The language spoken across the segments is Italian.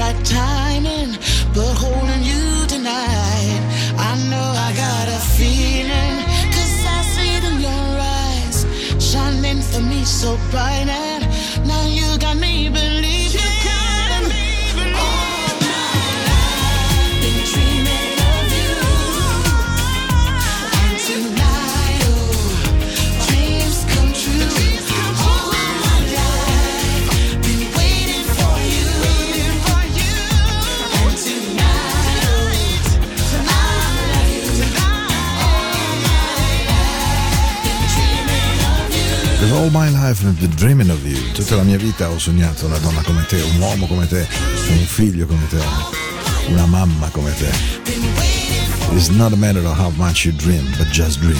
right timing, but holding you tonight. I know I got a feeling, cause I see it in your eyes, shining for me so bright. All my life I've been dreaming of you. Tutta la mia vita ho sognato una donna come te, un uomo come te, un figlio come te, una mamma come te. It's not a matter of how much you dream, but just dream.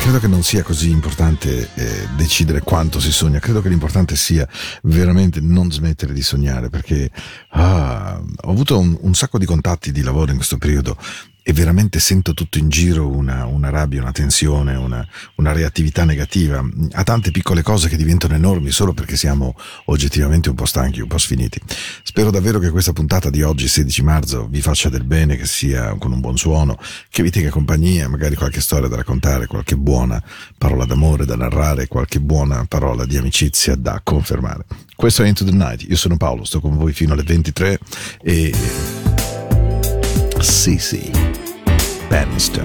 Credo che non sia così importante eh, decidere quanto si sogna, credo che l'importante sia veramente non smettere di sognare, perché ah, ho avuto un, un sacco di contatti di lavoro in questo periodo e veramente sento tutto in giro una, una rabbia, una tensione, una, una, reattività negativa a tante piccole cose che diventano enormi solo perché siamo oggettivamente un po' stanchi, un po' sfiniti. Spero davvero che questa puntata di oggi, 16 marzo, vi faccia del bene, che sia con un buon suono, che vi tenga compagnia, magari qualche storia da raccontare, qualche buona parola d'amore da narrare, qualche buona parola di amicizia da confermare. Questo è Into the Night, io sono Paolo, sto con voi fino alle 23 e... Sì, sì. Penstone.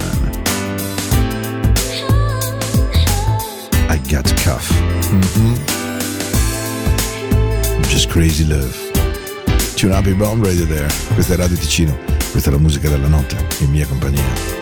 I got cuff. Mm-hmm. Just crazy love. Tune up your bomb radio there. Questa è Radio Ticino. Questa è la musica della notte, in mia compagnia.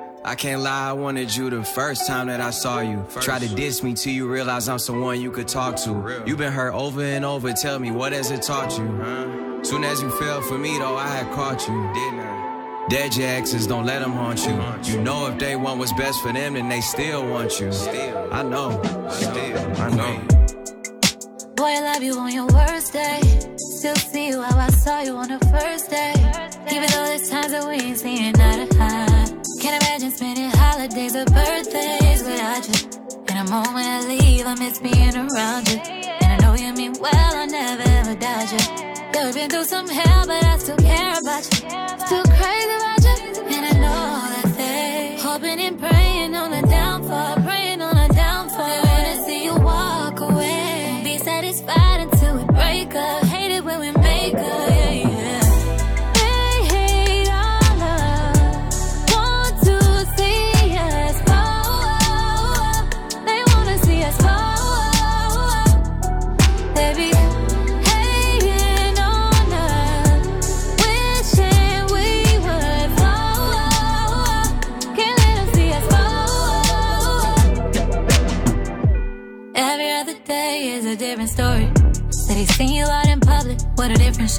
I can't lie, I wanted you the first time that I saw you. First. Try to diss me till you realize I'm someone you could talk to. You've been hurt over and over, tell me what has it taught you? Huh? Soon as you fell for me, though, I had caught you. Didn't I? Dead your exes, don't let them haunt you. You know if they want what's best for them, then they still want you. Still. I know, still, I know. Boy, I love you on your worst day. Still see you how I saw you on the first day. Even though there's times that we ain't seeing eye to eye. Can't imagine spending holidays or birthdays without you. And the moment I leave, I miss being around you. And I know you mean well, I'll never ever doubt you. Yeah, we've been through some hell, but I still care about you. Still crazy about you. And I know that they hoping and praying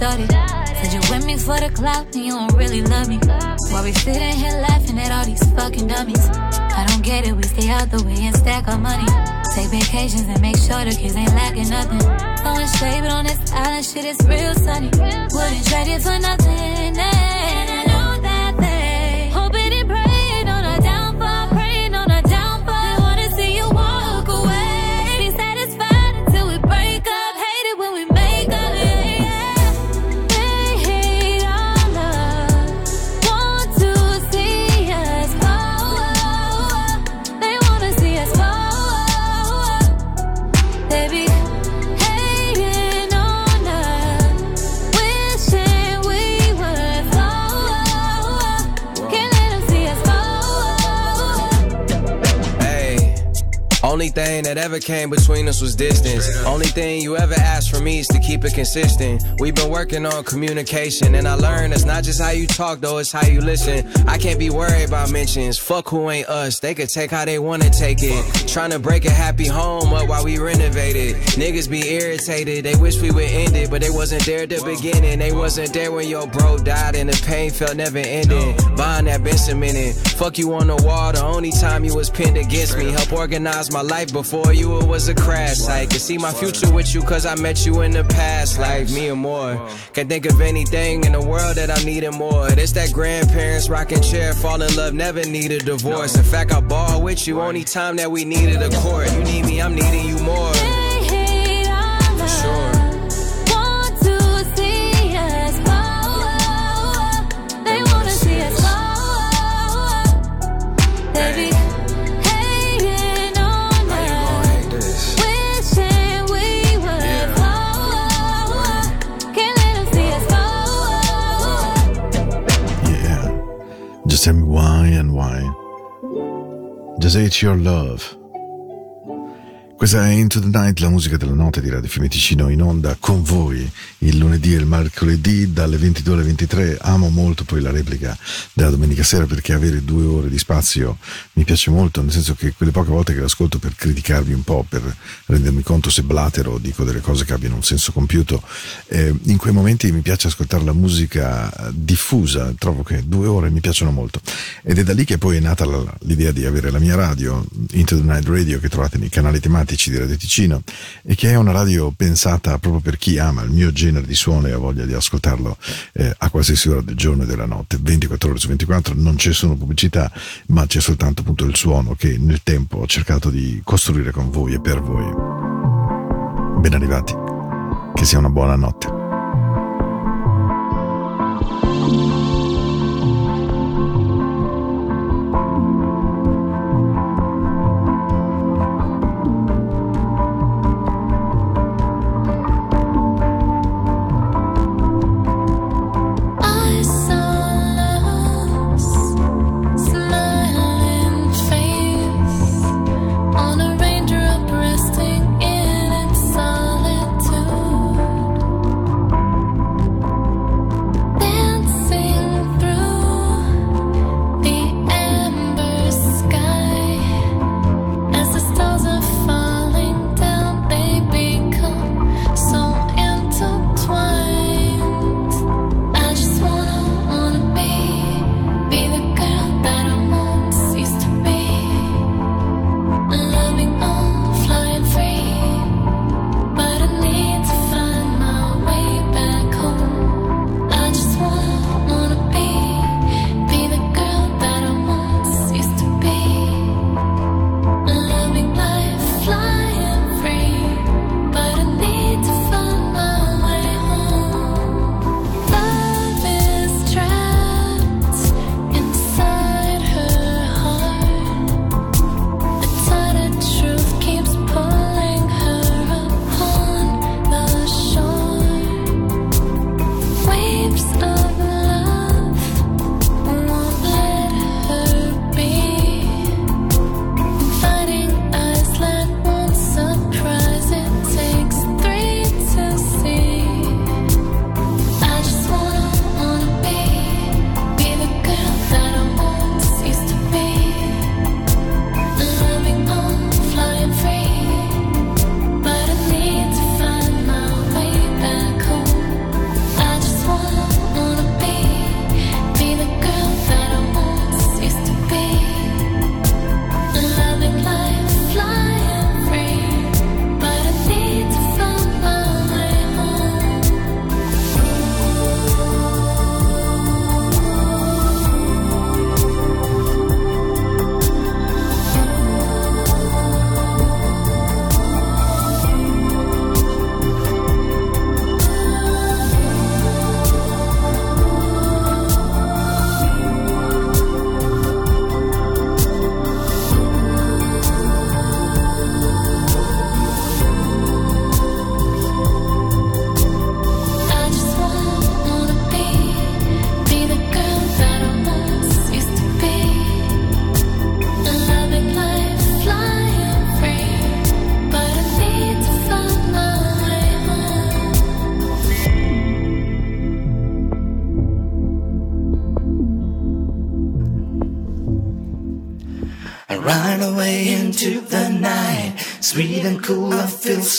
shorty. Said you with me for the clout and you don't really love me. While we sitting here laughing at all these fucking dummies. I don't get it, we stay out the way and stack our money. Take vacations and make sure the kids ain't lacking nothing. Throwing shade, but on this island shit is real sunny. Wouldn't trade it for nothing. Eh? Thing that ever came between us was distance. Only thing you ever asked from me is to keep it consistent. We've been working on communication, and I learned it's not just how you talk, though, it's how you listen. I can't be worried about mentions. Fuck who ain't us. They could take how they wanna take it. Trying to break a happy home up while we renovate it. Niggas be irritated, they wish we would end it, but they wasn't there at the beginning. They wasn't there when your bro died, and the pain felt never ending. Bond that been cemented. Fuck you on the wall, the only time you was pinned against me. Help organize my life before you, it was a crash site. Can see my future with you, cause I met you in the past life, me and more. Can't think of anything in the world that I needed more. It's that grandparents rocking chair, fall in love, never need a divorce. In fact, I ball with you only time that we needed a court. You need me, I'm needing you more. Just tell me why and why. Just hate your love. Questa è Into the Night, la musica della notte di Radio Fiume Ticino in onda con voi il lunedì e il mercoledì dalle 22 alle 23. Amo molto poi la replica della domenica sera perché avere due ore di spazio mi piace molto, nel senso che quelle poche volte che l'ascolto per criticarvi un po', per rendermi conto se blatero, dico delle cose che abbiano un senso compiuto, eh, in quei momenti mi piace ascoltare la musica diffusa, trovo che due ore mi piacciono molto. Ed è da lì che poi è nata l'idea di avere la mia radio, Into the Night Radio, che trovate nei canali tematici di Radio Ticino, e che è una radio pensata proprio per chi ama il mio genere di suono e ha voglia di ascoltarlo eh, a qualsiasi ora del giorno e della notte, 24 ore su 24, non c'è solo pubblicità, ma c'è soltanto appunto il suono che nel tempo ho cercato di costruire con voi e per voi. Ben arrivati, che sia una buona notte.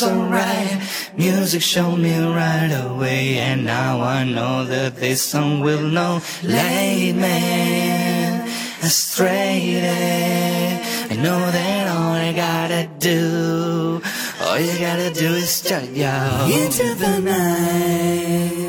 I feel so right. Music showed me right away, and now I know that this song will know. Late man, astray. I know that all I gotta do, all you gotta do is start yo into the night.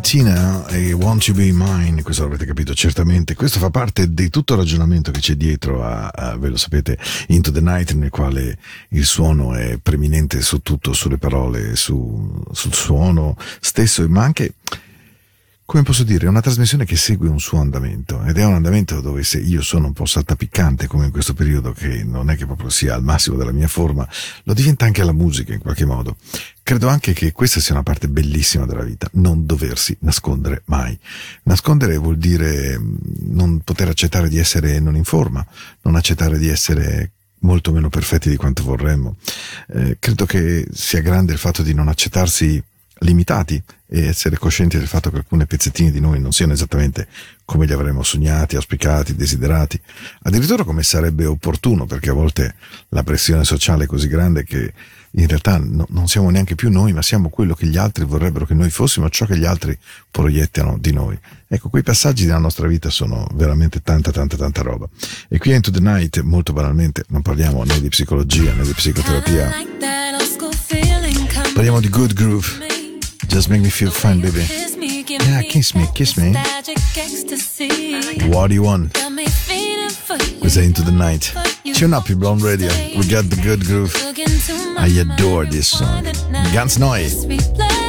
Tina e Want You Be Mine, questo l'avrete capito certamente, questo fa parte di tutto il ragionamento che c'è dietro a, a, ve lo sapete, Into the Night, nel quale il suono è preminente su tutto, sulle parole, su, sul suono stesso, ma anche come posso dire, è una trasmissione che segue un suo andamento ed è un andamento dove se io sono un po' saltapiccante come in questo periodo che non è che proprio sia al massimo della mia forma, lo diventa anche la musica in qualche modo. Credo anche che questa sia una parte bellissima della vita, non doversi nascondere mai. Nascondere vuol dire mm, non poter accettare di essere non in forma, non accettare di essere molto meno perfetti di quanto vorremmo. Eh, credo che sia grande il fatto di non accettarsi limitati e essere coscienti del fatto che alcuni pezzettini di noi non siano esattamente come li avremmo sognati, auspicati, desiderati, addirittura come sarebbe opportuno, perché a volte la pressione sociale è così grande che in realtà no, non siamo neanche più noi, ma siamo quello che gli altri vorrebbero che noi fossimo, ciò che gli altri proiettano di noi. Ecco, quei passaggi della nostra vita sono veramente tanta, tanta, tanta roba. E qui a Into the Night, molto banalmente, non parliamo né di psicologia né di psicoterapia, parliamo di good groove Just make me feel fine, baby. Yeah, kiss me, kiss me. What do you want? We're into the night. Tune up your blonde radio. We got the good groove. I adore this song. Ganz neu.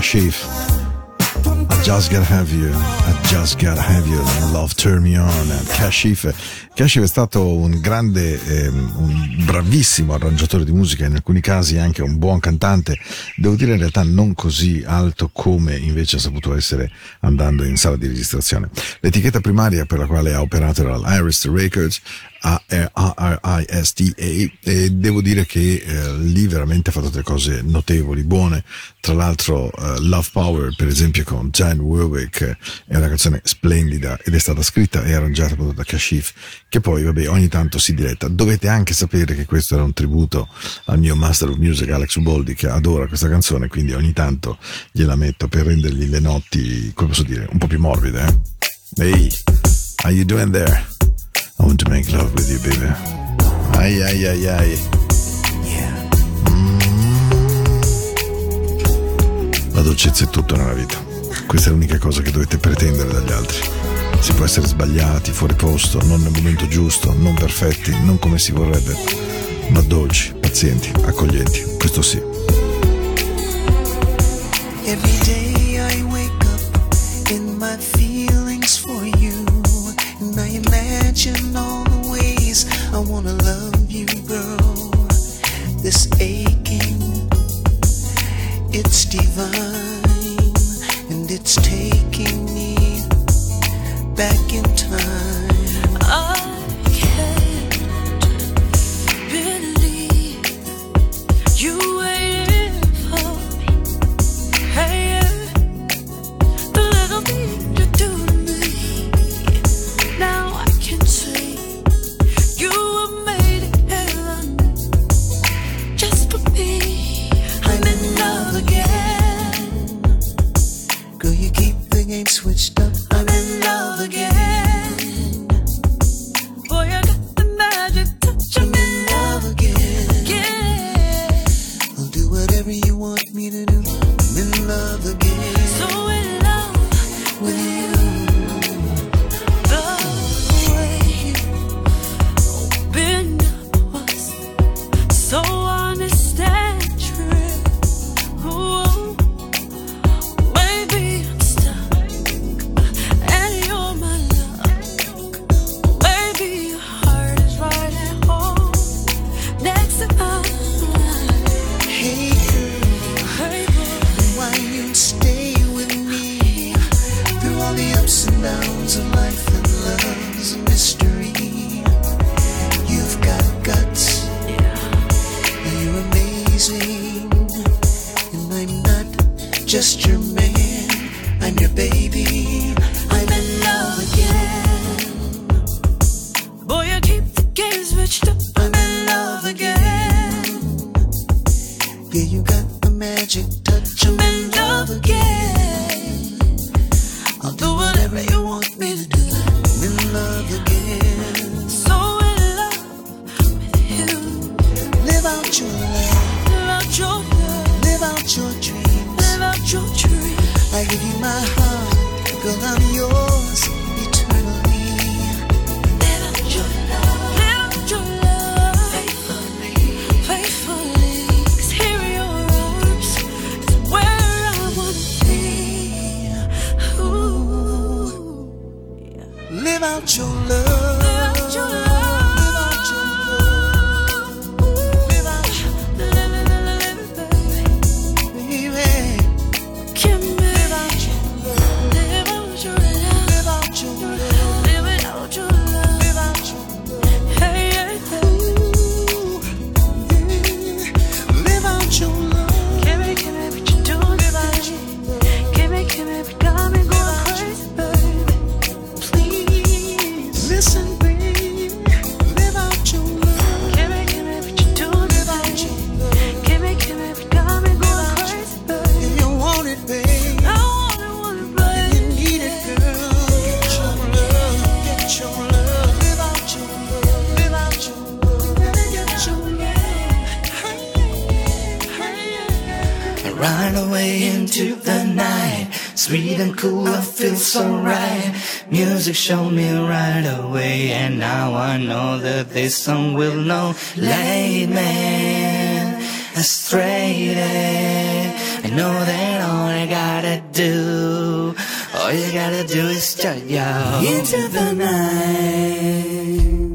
Kashif. I just gotta have you, I just gotta have you, love turn me on, Kashif. Kashif è stato un grande, eh, un bravissimo arrangiatore di musica, in alcuni casi anche un buon cantante, devo dire in realtà non così alto come invece ha saputo essere andando in sala di registrazione. L'etichetta primaria per la quale ha operato era l'Iris Records, a-R-I-S-T-A e devo dire che eh, lì veramente ha fatto delle cose notevoli, buone. Tra l'altro uh, Love Power, per esempio con Jan Warwick, è una canzone splendida ed è stata scritta e arrangiata proprio da Kashif, che poi vabbè ogni tanto si diretta. Dovete anche sapere che questo era un tributo al mio Master of Music Alex Uboldi che adora questa canzone, quindi ogni tanto gliela metto per rendergli le notti, come posso dire, un po' più morbide. Eh? Hey, how you doing there? I want to make love with you, baby. Ai ai ai ai. Mm. La dolcezza è tutto nella vita. Questa è l'unica cosa che dovete pretendere dagli altri. Si può essere sbagliati, fuori posto, non nel momento giusto, non perfetti, non come si vorrebbe, ma dolci, pazienti, accoglienti. Questo sì. Imagine all the ways I wanna love you, girl. This aching, it's divine, and it's taking me back in time. Game switched up. about your love. Music showed me right away, and now I know that this song will know. Late man, astray, and You know that all I gotta do, all you gotta do is start yo into the night.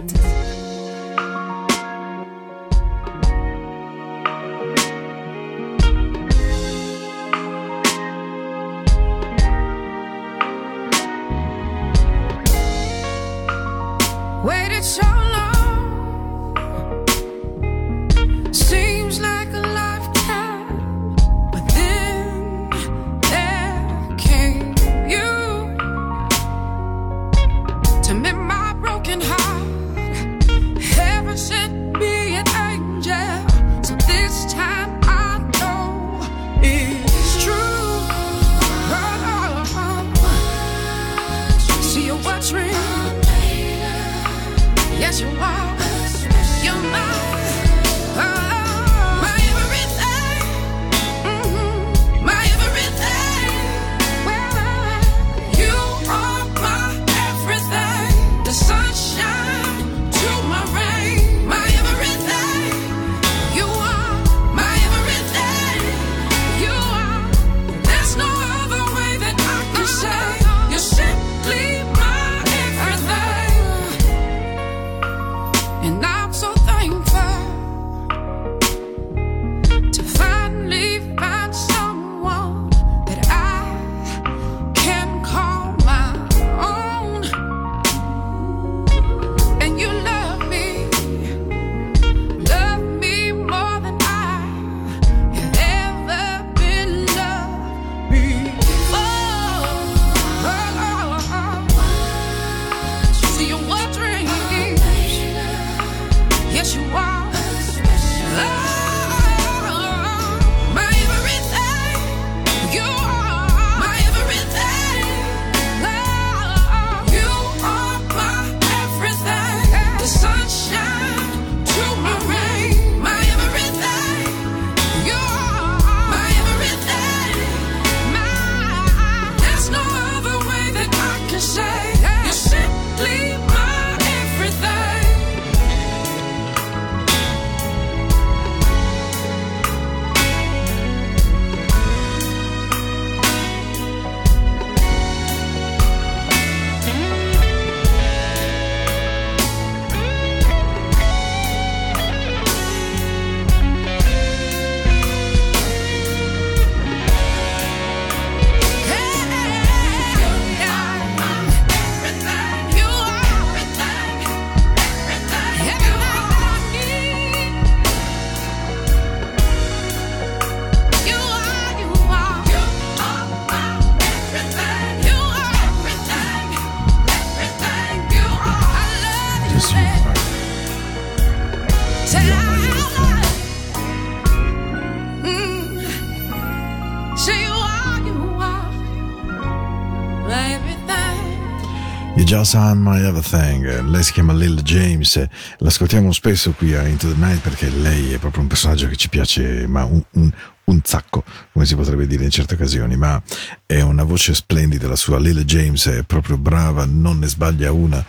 Just on my everything. Lei si chiama Lil James. L'ascoltiamo spesso qui a Into the Night perché lei è proprio un personaggio che ci piace, ma un, un, un sacco, come si potrebbe dire in certe occasioni. Ma è una voce splendida. La sua Lil James è proprio brava, non ne sbaglia una.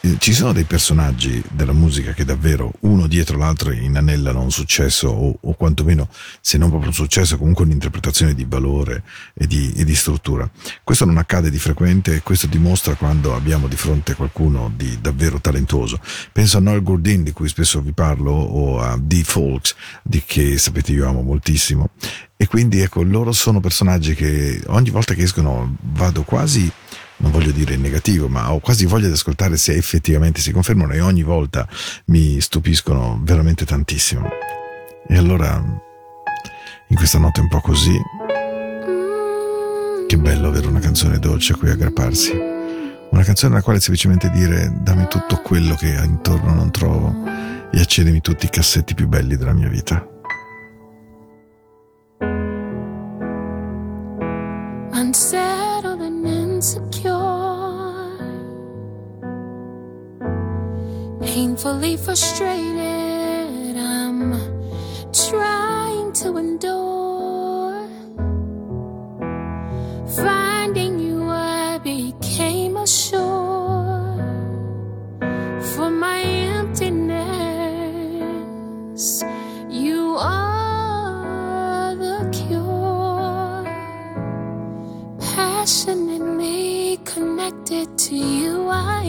Eh, Ci sono dei personaggi della musica che davvero uno dietro l'altro inanellano un successo o, o quantomeno se non proprio un successo comunque un'interpretazione di valore e di, e di struttura. Questo non accade di frequente e questo dimostra quando abbiamo di fronte qualcuno di davvero talentuoso. Penso a Noel Gourdin di cui spesso vi parlo o a Dee Fawkes di che sapete io amo moltissimo e quindi ecco loro sono personaggi che ogni volta che escono vado quasi non voglio dire in negativo, ma ho quasi voglia di ascoltare se effettivamente si confermano e ogni volta mi stupiscono veramente tantissimo. E allora, in questa notte un po' così, che bello avere una canzone dolce a cui aggrapparsi. Una canzone alla quale semplicemente dire dammi tutto quello che intorno non trovo e accedimi tutti i cassetti più belli della mia vita. Painfully frustrated. I'm trying to endure. Finding you, I became a shore for my emptiness. You are the cure. passionately connected to you. I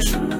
Bye.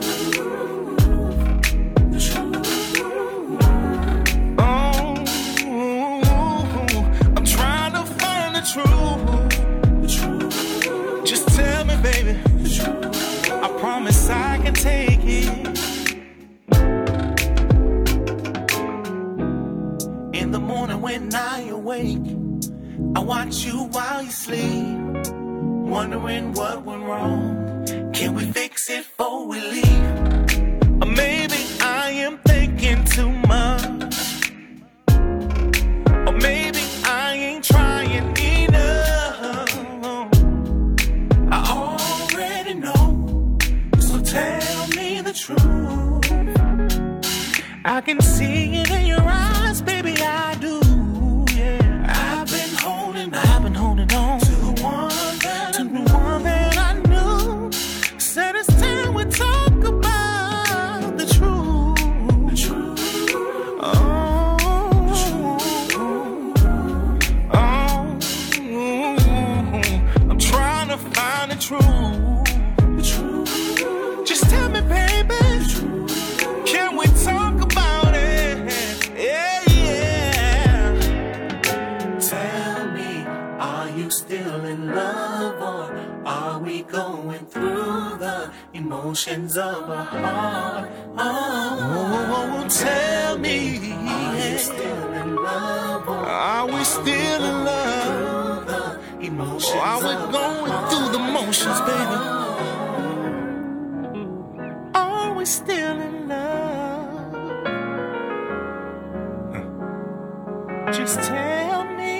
Tell me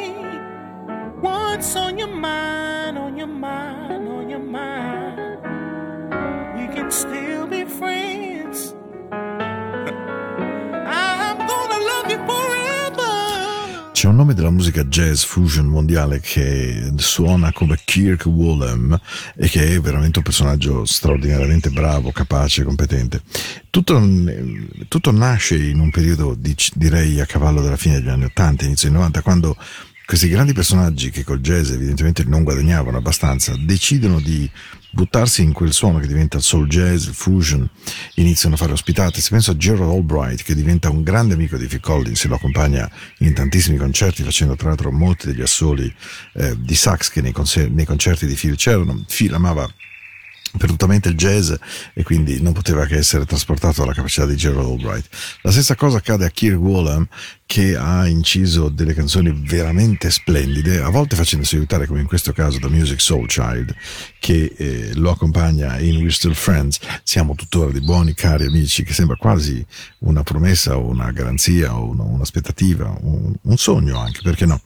what's on your mind, on your mind, on your mind. We can still nome della musica jazz fusion mondiale che suona come Kirk Whalum e che è veramente un personaggio straordinariamente bravo, capace, competente. Tutto, tutto nasce in un periodo, dic- direi, a cavallo della fine degli anni 80, inizio anni 90, quando questi grandi personaggi che col jazz evidentemente non guadagnavano abbastanza decidono di buttarsi in quel suono che diventa il soul jazz, il fusion, iniziano a fare ospitate. Se penso a Gerald Albright che diventa un grande amico di Phil Collins e lo accompagna in tantissimi concerti facendo tra l'altro molti degli assoli eh, di sax che nei, concer- nei concerti di Phil c'erano. Phil amava perdutamente il jazz e quindi non poteva che essere trasportato dalla capacità di Gerald Albright. La stessa cosa accade a Kirk Whalum che ha inciso delle canzoni veramente splendide, a volte facendosi aiutare come in questo caso da Music Soul Child che eh, lo accompagna in We're Still Friends, siamo tuttora dei buoni cari amici, che sembra quasi una promessa o una garanzia o una, un'aspettativa, un, un sogno anche, perché no?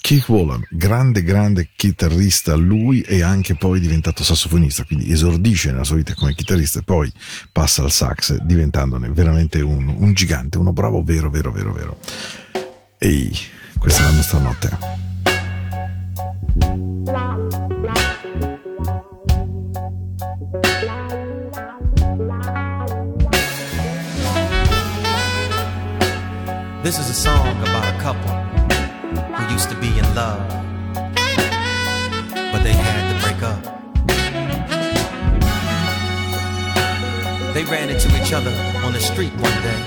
Kirk Whalum, grande grande chitarrista, lui è anche poi diventato sassofonista, quindi esordisce nella sua vita come chitarrista e poi passa al sax diventandone veramente un, un gigante, uno bravo vero vero vero vero. Ehi, questa è la nostra notte. This is a song about a couple who used to be in love, They ran into each other on the street one day.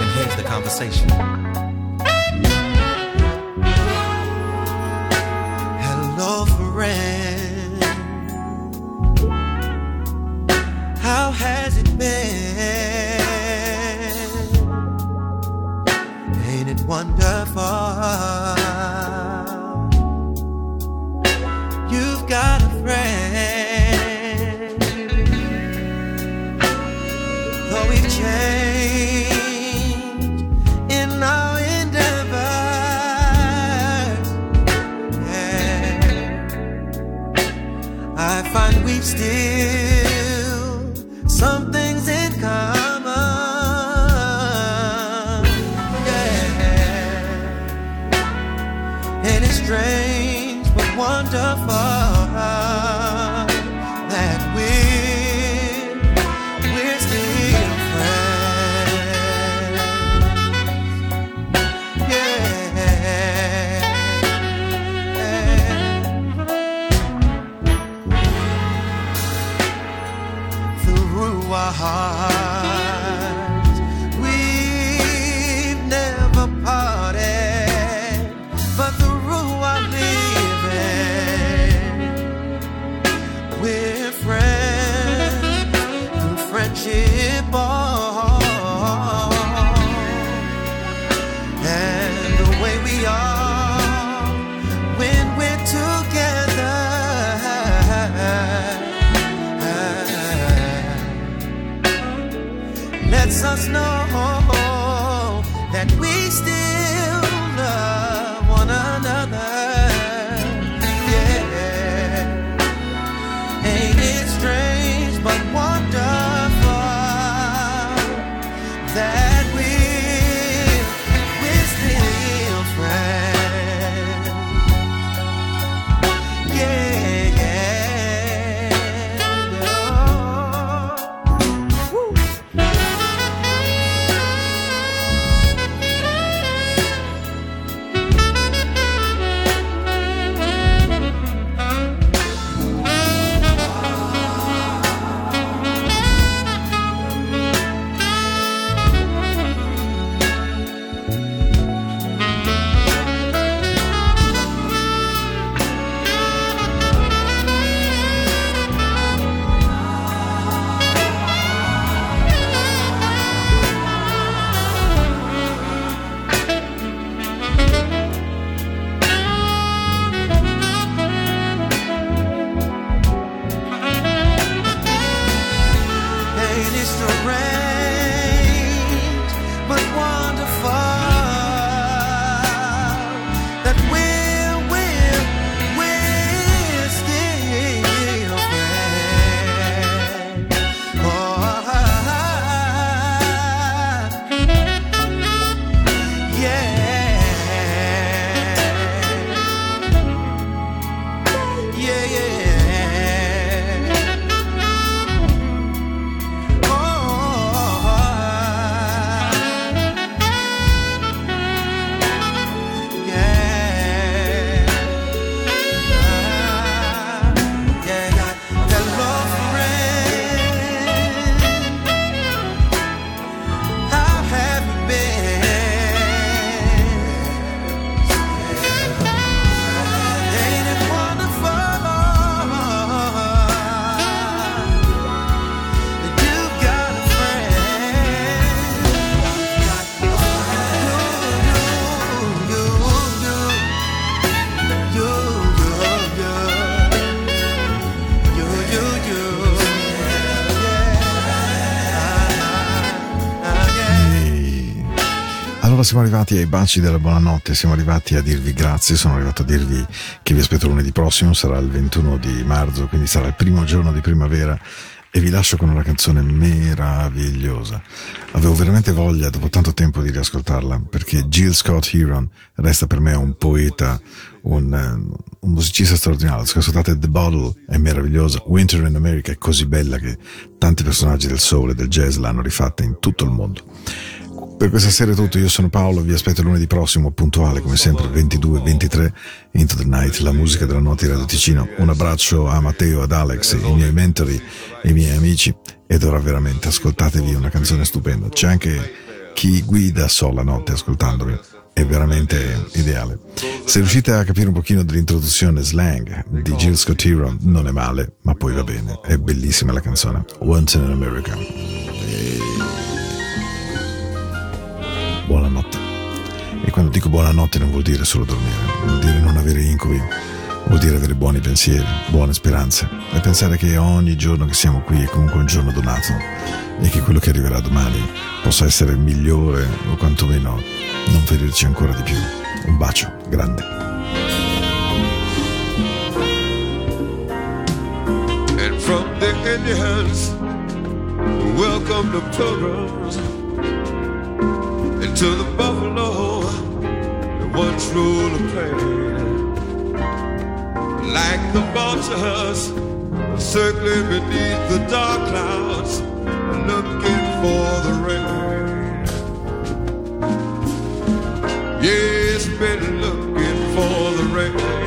And here's the conversation. Hello, friend. How has it been? Ain't it wonderful? You've got still that we still Allora siamo arrivati ai baci della buonanotte, siamo arrivati a dirvi grazie, sono arrivato a dirvi che vi aspetto lunedì prossimo, sarà il 21 di marzo, quindi sarà il primo giorno di primavera e vi lascio con una canzone meravigliosa. Avevo veramente voglia dopo tanto tempo di riascoltarla perché Jill Scott Heron resta per me un poeta, un, eh, un musicista straordinario. Se ascoltate The Bottle è meravigliosa, Winter in America è così bella che tanti personaggi del soul e del jazz l'hanno rifatta in tutto il mondo. Per questa sera è tutto, io sono Paolo, vi aspetto lunedì prossimo, puntuale come sempre, 22-23, Into the Night, la musica della notte di Radio Ticino. Un abbraccio a Matteo, ad Alex, i miei mentori, i miei amici, ed ora veramente ascoltatevi una canzone stupenda. C'è anche chi guida sola notte ascoltandomi, è veramente ideale. Se riuscite a capire un pochino dell'introduzione slang di Jill Scott Heron, non è male, ma poi va bene, è bellissima la canzone. Once in America. Buonanotte. E quando dico buonanotte non vuol dire solo dormire, vuol dire non avere incubi, vuol dire avere buoni pensieri, buone speranze e pensare che ogni giorno che siamo qui è comunque un giorno donato e che quello che arriverà domani possa essere migliore o quantomeno non ferirci ancora di più. Un bacio grande. And from the Indians, welcome the pilgrims. And to the buffalo, that once ruled the plain. Like the vultures, circling beneath the dark clouds, looking for the rain. Yes, been looking for the rain.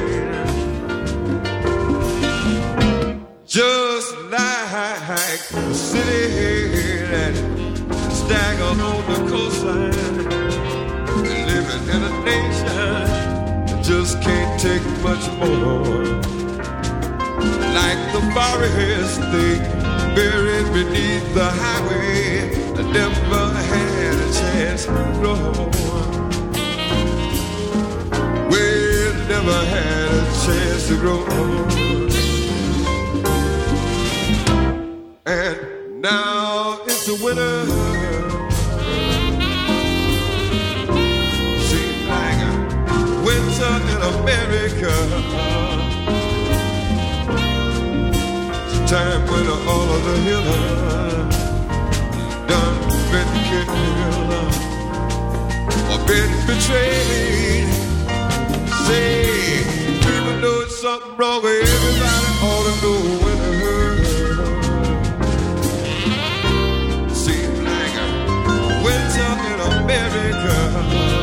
Stagger on the coastline, living in a nation that just can't take much more. Like the forest they buried beneath the highway, I never had a chance to grow. We never had a chance to grow. And now it's a winner. Seems like a winter in America. It's a time when all of the healers done been killed or been betrayed. Say, people know it's something wrong with everybody, all of the girl.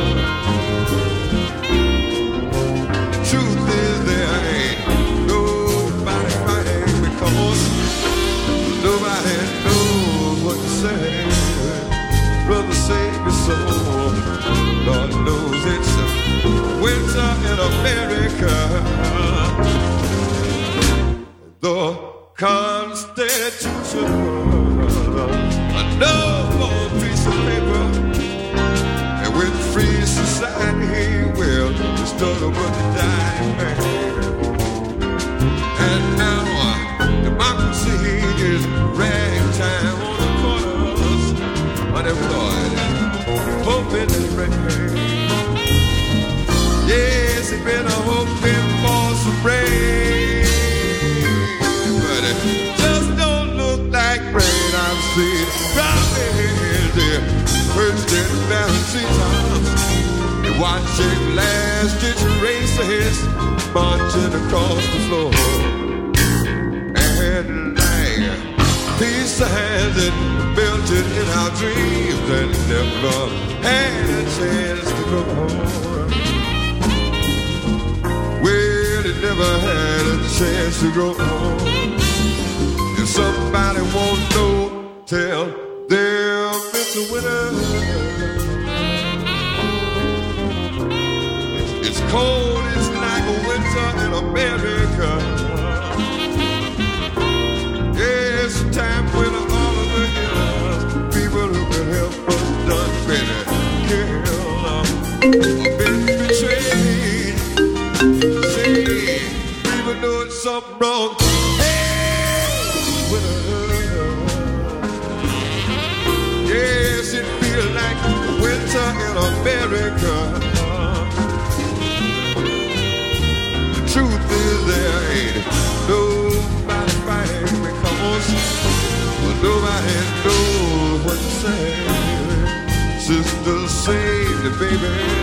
baby.